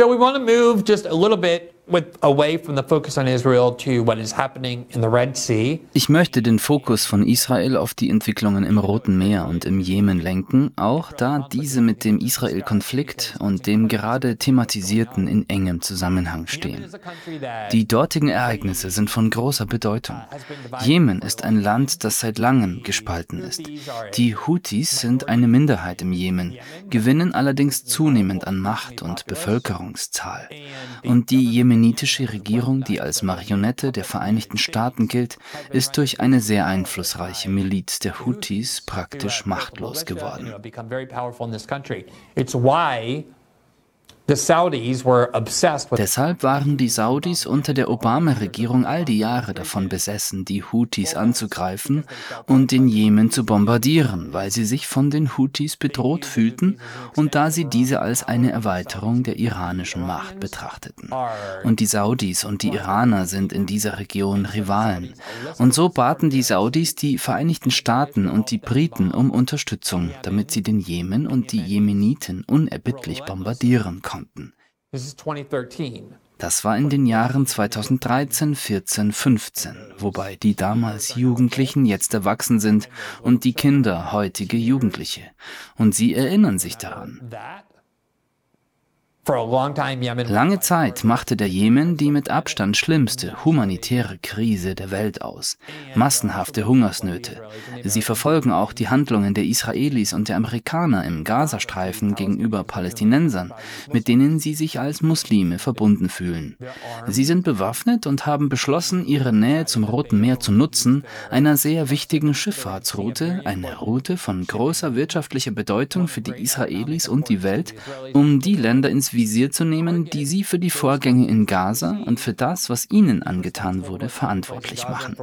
So we want to move just a little bit Ich möchte den Fokus von Israel auf die Entwicklungen im Roten Meer und im Jemen lenken, auch da diese mit dem Israel-Konflikt und dem gerade thematisierten in engem Zusammenhang stehen. Die dortigen Ereignisse sind von großer Bedeutung. Jemen ist ein Land, das seit langem gespalten ist. Die Houthis sind eine Minderheit im Jemen, gewinnen allerdings zunehmend an Macht und Bevölkerungszahl. Und die Jemen jemenitische Regierung, die als Marionette der Vereinigten Staaten gilt, ist durch eine sehr einflussreiche Miliz der Houthis praktisch machtlos geworden. Deshalb waren die Saudis unter der Obama-Regierung all die Jahre davon besessen, die Houthis anzugreifen und den Jemen zu bombardieren, weil sie sich von den Houthis bedroht fühlten und da sie diese als eine Erweiterung der iranischen Macht betrachteten. Und die Saudis und die Iraner sind in dieser Region Rivalen. Und so baten die Saudis die Vereinigten Staaten und die Briten um Unterstützung, damit sie den Jemen und die Jemeniten unerbittlich bombardieren konnten konnten. Das war in den Jahren 2013, 14, 15, wobei die damals Jugendlichen jetzt erwachsen sind und die Kinder heutige Jugendliche. Und sie erinnern sich daran. Lange Zeit machte der Jemen die mit Abstand schlimmste humanitäre Krise der Welt aus. Massenhafte Hungersnöte. Sie verfolgen auch die Handlungen der Israelis und der Amerikaner im Gazastreifen gegenüber Palästinensern, mit denen sie sich als Muslime verbunden fühlen. Sie sind bewaffnet und haben beschlossen, ihre Nähe zum Roten Meer zu nutzen, einer sehr wichtigen Schifffahrtsroute, eine Route von großer wirtschaftlicher Bedeutung für die Israelis und die Welt, um die Länder ins Visier zu nehmen, die sie für die Vorgänge in Gaza und für das, was ihnen angetan wurde, verantwortlich machen.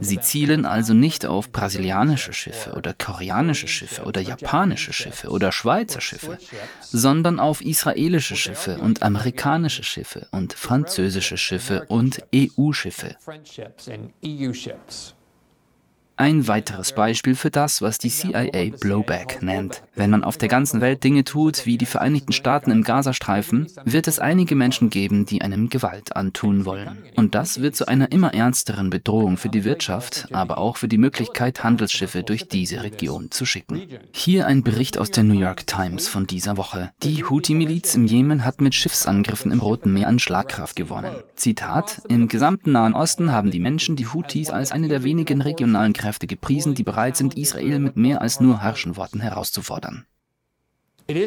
Sie zielen also nicht auf brasilianische Schiffe oder koreanische Schiffe oder japanische Schiffe oder Schweizer Schiffe, sondern auf israelische Schiffe und amerikanische Schiffe und französische Schiffe und EU-Schiffe. Ein weiteres Beispiel für das, was die CIA Blowback nennt. Wenn man auf der ganzen Welt Dinge tut, wie die Vereinigten Staaten im Gazastreifen, wird es einige Menschen geben, die einem Gewalt antun wollen. Und das wird zu einer immer ernsteren Bedrohung für die Wirtschaft, aber auch für die Möglichkeit, Handelsschiffe durch diese Region zu schicken. Hier ein Bericht aus der New York Times von dieser Woche. Die Houthi-Miliz im Jemen hat mit Schiffsangriffen im Roten Meer an Schlagkraft gewonnen. Zitat: Im gesamten Nahen Osten haben die Menschen die Houthis als eine der wenigen regionalen Kräfte Kräfte gepriesen, die bereit sind, Israel mit mehr als nur harschen Worten herauszufordern.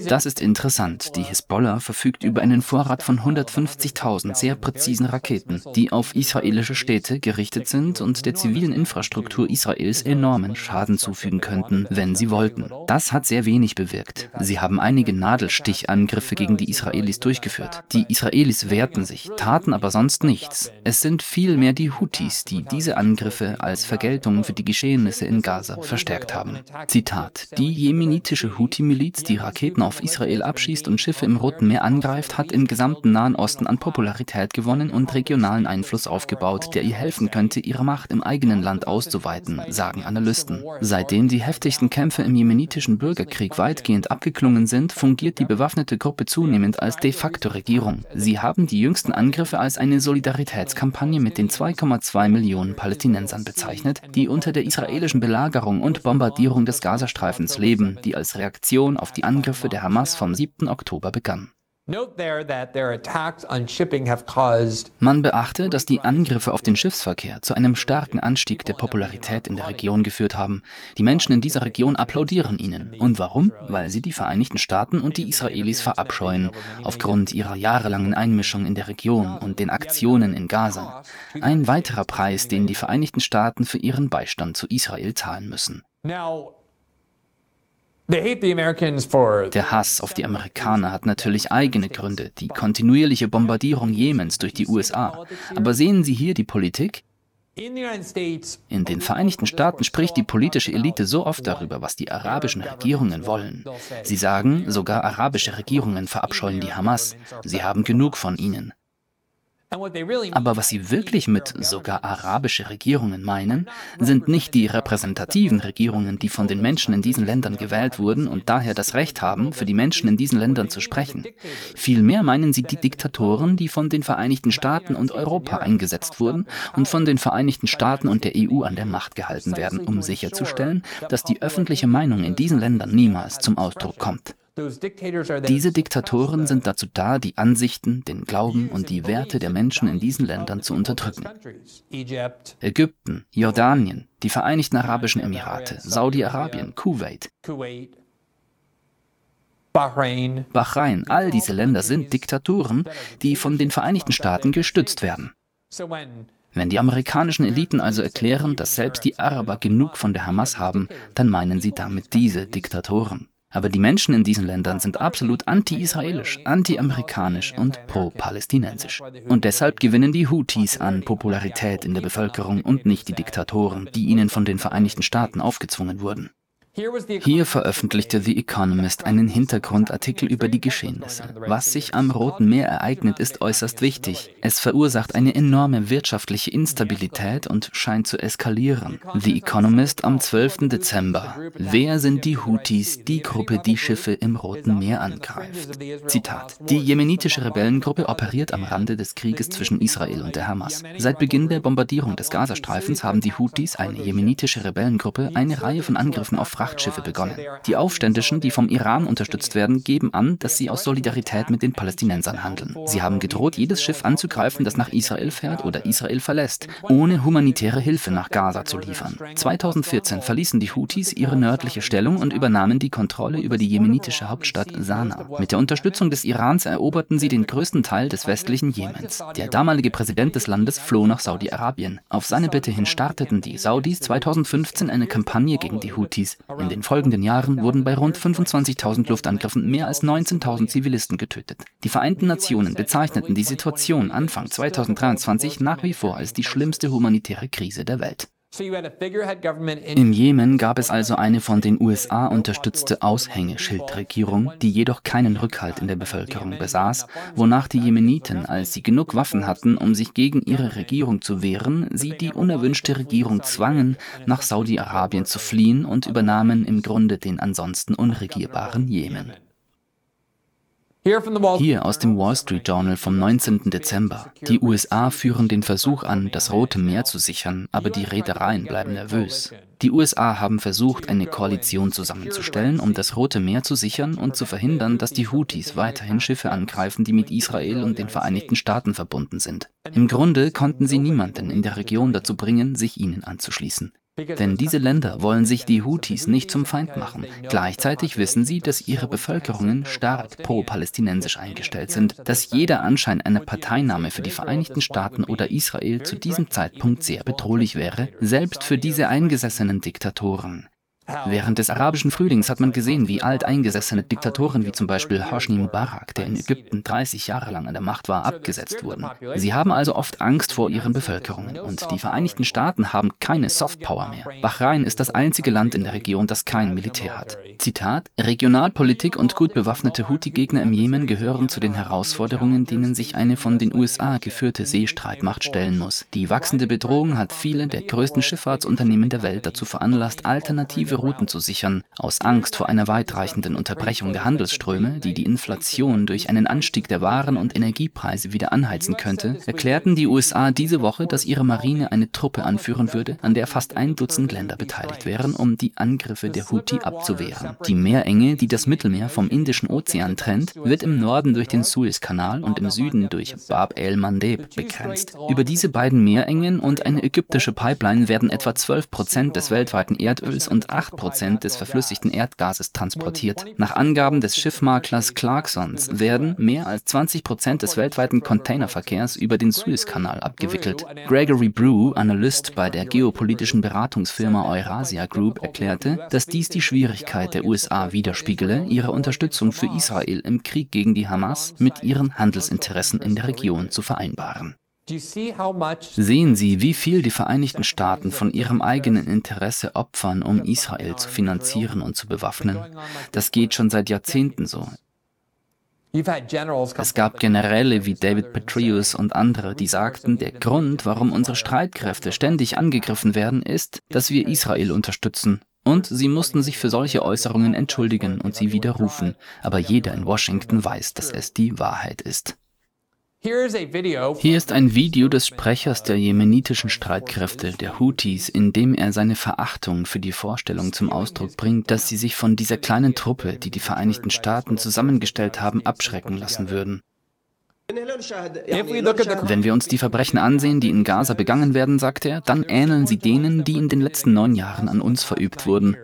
Das ist interessant. Die Hisbollah verfügt über einen Vorrat von 150.000 sehr präzisen Raketen, die auf israelische Städte gerichtet sind und der zivilen Infrastruktur Israels enormen Schaden zufügen könnten, wenn sie wollten. Das hat sehr wenig bewirkt. Sie haben einige Nadelstichangriffe gegen die Israelis durchgeführt. Die Israelis wehrten sich, taten aber sonst nichts. Es sind vielmehr die Houthis, die diese Angriffe als Vergeltung für die Geschehnisse in Gaza verstärkt haben. Zitat: Die jemenitische Houthi-Miliz, die Raketen Raketen auf Israel abschießt und Schiffe im Roten Meer angreift, hat im gesamten Nahen Osten an Popularität gewonnen und regionalen Einfluss aufgebaut, der ihr helfen könnte, ihre Macht im eigenen Land auszuweiten, sagen Analysten. Seitdem die heftigsten Kämpfe im jemenitischen Bürgerkrieg weitgehend abgeklungen sind, fungiert die bewaffnete Gruppe zunehmend als de facto Regierung. Sie haben die jüngsten Angriffe als eine Solidaritätskampagne mit den 2,2 Millionen Palästinensern bezeichnet, die unter der israelischen Belagerung und Bombardierung des Gazastreifens leben, die als Reaktion auf die Angriffe Angriffe der Hamas vom 7. Oktober begann. Man beachte, dass die Angriffe auf den Schiffsverkehr zu einem starken Anstieg der Popularität in der Region geführt haben. Die Menschen in dieser Region applaudieren ihnen. Und warum? Weil sie die Vereinigten Staaten und die Israelis verabscheuen, aufgrund ihrer jahrelangen Einmischung in der Region und den Aktionen in Gaza. Ein weiterer Preis, den die Vereinigten Staaten für ihren Beistand zu Israel zahlen müssen. Der Hass auf die Amerikaner hat natürlich eigene Gründe, die kontinuierliche Bombardierung Jemens durch die USA. Aber sehen Sie hier die Politik? In den Vereinigten Staaten spricht die politische Elite so oft darüber, was die arabischen Regierungen wollen. Sie sagen, sogar arabische Regierungen verabscheuen die Hamas. Sie haben genug von ihnen. Aber was sie wirklich mit sogar arabische Regierungen meinen, sind nicht die repräsentativen Regierungen, die von den Menschen in diesen Ländern gewählt wurden und daher das Recht haben, für die Menschen in diesen Ländern zu sprechen. Vielmehr meinen sie die Diktatoren, die von den Vereinigten Staaten und Europa eingesetzt wurden und von den Vereinigten Staaten und der EU an der Macht gehalten werden, um sicherzustellen, dass die öffentliche Meinung in diesen Ländern niemals zum Ausdruck kommt. Diese Diktatoren sind dazu da, die Ansichten, den Glauben und die Werte der Menschen in diesen Ländern zu unterdrücken. Ägypten, Jordanien, die Vereinigten Arabischen Emirate, Saudi-Arabien, Kuwait, Bahrain, all diese Länder sind Diktaturen, die von den Vereinigten Staaten gestützt werden. Wenn die amerikanischen Eliten also erklären, dass selbst die Araber genug von der Hamas haben, dann meinen sie damit diese Diktatoren. Aber die Menschen in diesen Ländern sind absolut anti-israelisch, anti-amerikanisch und pro-palästinensisch. Und deshalb gewinnen die Houthis an Popularität in der Bevölkerung und nicht die Diktatoren, die ihnen von den Vereinigten Staaten aufgezwungen wurden. Hier veröffentlichte The Economist einen Hintergrundartikel über die Geschehnisse. Was sich am Roten Meer ereignet, ist äußerst wichtig. Es verursacht eine enorme wirtschaftliche Instabilität und scheint zu eskalieren. The Economist am 12. Dezember. Wer sind die Houthis, die Gruppe, die Schiffe im Roten Meer angreift? Zitat. Die jemenitische Rebellengruppe operiert am Rande des Krieges zwischen Israel und der Hamas. Seit Beginn der Bombardierung des Gazastreifens haben die Houthis, eine jemenitische Rebellengruppe, eine Reihe von Angriffen auf Frachtschiffe begonnen. Die Aufständischen, die vom Iran unterstützt werden, geben an, dass sie aus Solidarität mit den Palästinensern handeln. Sie haben gedroht, jedes Schiff anzugreifen, das nach Israel fährt oder Israel verlässt, ohne humanitäre Hilfe nach Gaza zu liefern. 2014 verließen die Houthis ihre nördliche Stellung und übernahmen die Kontrolle über die jemenitische Hauptstadt Sanaa. Mit der Unterstützung des Irans eroberten sie den größten Teil des westlichen Jemens. Der damalige Präsident des Landes floh nach Saudi-Arabien. Auf seine Bitte hin starteten die Saudis 2015 eine Kampagne gegen die Houthis, in den folgenden Jahren wurden bei rund 25.000 Luftangriffen mehr als 19.000 Zivilisten getötet. Die Vereinten Nationen bezeichneten die Situation Anfang 2023 nach wie vor als die schlimmste humanitäre Krise der Welt. Im Jemen gab es also eine von den USA unterstützte Aushängeschildregierung, die jedoch keinen Rückhalt in der Bevölkerung besaß, wonach die Jemeniten, als sie genug Waffen hatten, um sich gegen ihre Regierung zu wehren, sie die unerwünschte Regierung zwangen, nach Saudi-Arabien zu fliehen und übernahmen im Grunde den ansonsten unregierbaren Jemen. Hier aus dem Wall Street Journal vom 19. Dezember. Die USA führen den Versuch an, das Rote Meer zu sichern, aber die Reedereien bleiben nervös. Die USA haben versucht, eine Koalition zusammenzustellen, um das Rote Meer zu sichern und zu verhindern, dass die Houthis weiterhin Schiffe angreifen, die mit Israel und den Vereinigten Staaten verbunden sind. Im Grunde konnten sie niemanden in der Region dazu bringen, sich ihnen anzuschließen. Denn diese Länder wollen sich die Houthis nicht zum Feind machen. Gleichzeitig wissen sie, dass ihre Bevölkerungen stark pro-palästinensisch eingestellt sind, dass jeder Anschein einer Parteinahme für die Vereinigten Staaten oder Israel zu diesem Zeitpunkt sehr bedrohlich wäre, selbst für diese eingesessenen Diktatoren. Während des arabischen Frühlings hat man gesehen, wie alteingesessene Diktatoren wie zum Beispiel Hosni Mubarak, der in Ägypten 30 Jahre lang an der Macht war, abgesetzt wurden. Sie haben also oft Angst vor ihren Bevölkerungen und die Vereinigten Staaten haben keine Softpower mehr. Bahrain ist das einzige Land in der Region, das kein Militär hat. Zitat: Regionalpolitik und gut bewaffnete Houthi-Gegner im Jemen gehören zu den Herausforderungen, denen sich eine von den USA geführte Seestreitmacht stellen muss. Die wachsende Bedrohung hat viele der größten Schifffahrtsunternehmen der Welt dazu veranlasst, alternative alternative Routen zu sichern, aus Angst vor einer weitreichenden Unterbrechung der Handelsströme, die die Inflation durch einen Anstieg der Waren und Energiepreise wieder anheizen könnte, erklärten die USA diese Woche, dass ihre Marine eine Truppe anführen würde, an der fast ein Dutzend Länder beteiligt wären, um die Angriffe der Houthi abzuwehren. Die Meerenge, die das Mittelmeer vom Indischen Ozean trennt, wird im Norden durch den Suezkanal und im Süden durch Bab el-Mandeb begrenzt. Über diese beiden Meerengen und eine ägyptische Pipeline werden etwa 12 Prozent des weltweiten Erdöls und 8 Prozent des verflüssigten Erdgases transportiert. Nach Angaben des Schiffmaklers Clarksons werden mehr als 20 Prozent des weltweiten Containerverkehrs über den Suezkanal abgewickelt. Gregory Brew, Analyst bei der geopolitischen Beratungsfirma Eurasia Group, erklärte, dass dies die Schwierigkeit der USA widerspiegele, ihre Unterstützung für Israel im Krieg gegen die Hamas mit ihren Handelsinteressen in der Region zu vereinbaren. Sehen Sie, wie viel die Vereinigten Staaten von ihrem eigenen Interesse opfern, um Israel zu finanzieren und zu bewaffnen? Das geht schon seit Jahrzehnten so. Es gab Generäle wie David Petraeus und andere, die sagten, der Grund, warum unsere Streitkräfte ständig angegriffen werden, ist, dass wir Israel unterstützen. Und sie mussten sich für solche Äußerungen entschuldigen und sie widerrufen. Aber jeder in Washington weiß, dass es die Wahrheit ist. Hier ist ein Video des Sprechers der jemenitischen Streitkräfte, der Houthis, in dem er seine Verachtung für die Vorstellung zum Ausdruck bringt, dass sie sich von dieser kleinen Truppe, die die Vereinigten Staaten zusammengestellt haben, abschrecken lassen würden. Wenn wir uns die Verbrechen ansehen, die in Gaza begangen werden, sagt er, dann ähneln sie denen, die in den letzten neun Jahren an uns verübt wurden.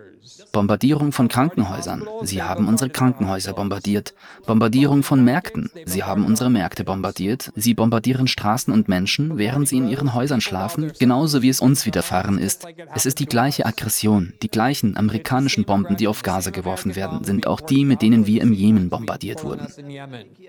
Bombardierung von Krankenhäusern. Sie haben unsere Krankenhäuser bombardiert. Bombardierung von Märkten. Sie haben unsere Märkte bombardiert. Sie bombardieren Straßen und Menschen, während sie in ihren Häusern schlafen, genauso wie es uns widerfahren ist. Es ist die gleiche Aggression. Die gleichen amerikanischen Bomben, die auf Gaza geworfen werden, sind auch die, mit denen wir im Jemen bombardiert wurden.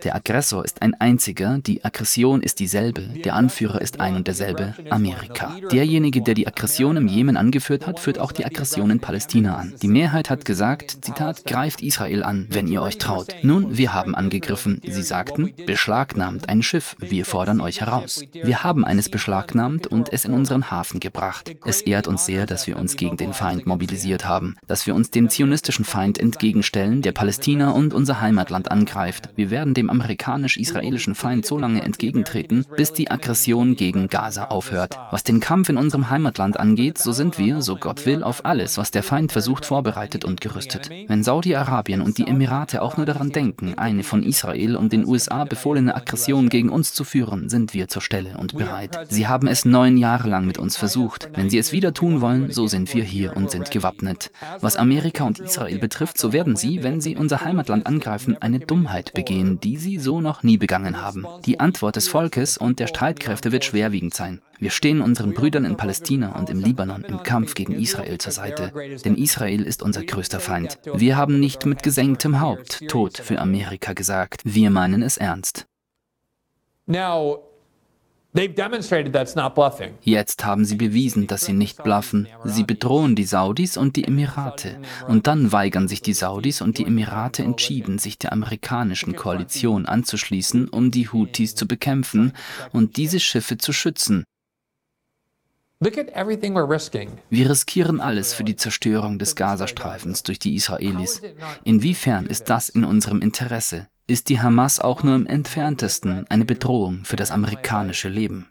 Der Aggressor ist ein einziger, die Aggression ist dieselbe, der Anführer ist ein und derselbe, Amerika. Derjenige, der die Aggression im Jemen angeführt hat, führt auch die Aggression in Palästina an. Die Mehrheit hat gesagt, Zitat, greift Israel an, wenn ihr euch traut. Nun, wir haben angegriffen. Sie sagten, beschlagnahmt ein Schiff, wir fordern euch heraus. Wir haben eines beschlagnahmt und es in unseren Hafen gebracht. Es ehrt uns sehr, dass wir uns gegen den Feind mobilisiert haben, dass wir uns dem zionistischen Feind entgegenstellen, der Palästina und unser Heimatland angreift. Wir werden dem amerikanisch-israelischen Feind so lange entgegentreten, bis die Aggression gegen Gaza aufhört. Was den Kampf in unserem Heimatland angeht, so sind wir, so Gott will, auf alles, was der Feind versucht vor vorbereitet und gerüstet. Wenn Saudi-Arabien und die Emirate auch nur daran denken, eine von Israel und den USA befohlene Aggression gegen uns zu führen, sind wir zur Stelle und bereit. Sie haben es neun Jahre lang mit uns versucht. Wenn sie es wieder tun wollen, so sind wir hier und sind gewappnet. Was Amerika und Israel betrifft, so werden sie, wenn sie unser Heimatland angreifen, eine Dummheit begehen, die sie so noch nie begangen haben. Die Antwort des Volkes und der Streitkräfte wird schwerwiegend sein. Wir stehen unseren Brüdern in Palästina und im Libanon im Kampf gegen Israel zur Seite. Denn Israel ist unser größter Feind. Wir haben nicht mit gesenktem Haupt Tod für Amerika gesagt. Wir meinen es ernst. Jetzt haben sie bewiesen, dass sie nicht bluffen. Sie bedrohen die Saudis und die Emirate. Und dann weigern sich die Saudis und die Emirate entschieden, sich der amerikanischen Koalition anzuschließen, um die Houthis zu bekämpfen und diese Schiffe zu schützen. Wir riskieren alles für die Zerstörung des Gazastreifens durch die Israelis. Inwiefern ist das in unserem Interesse? Ist die Hamas auch nur im entferntesten eine Bedrohung für das amerikanische Leben?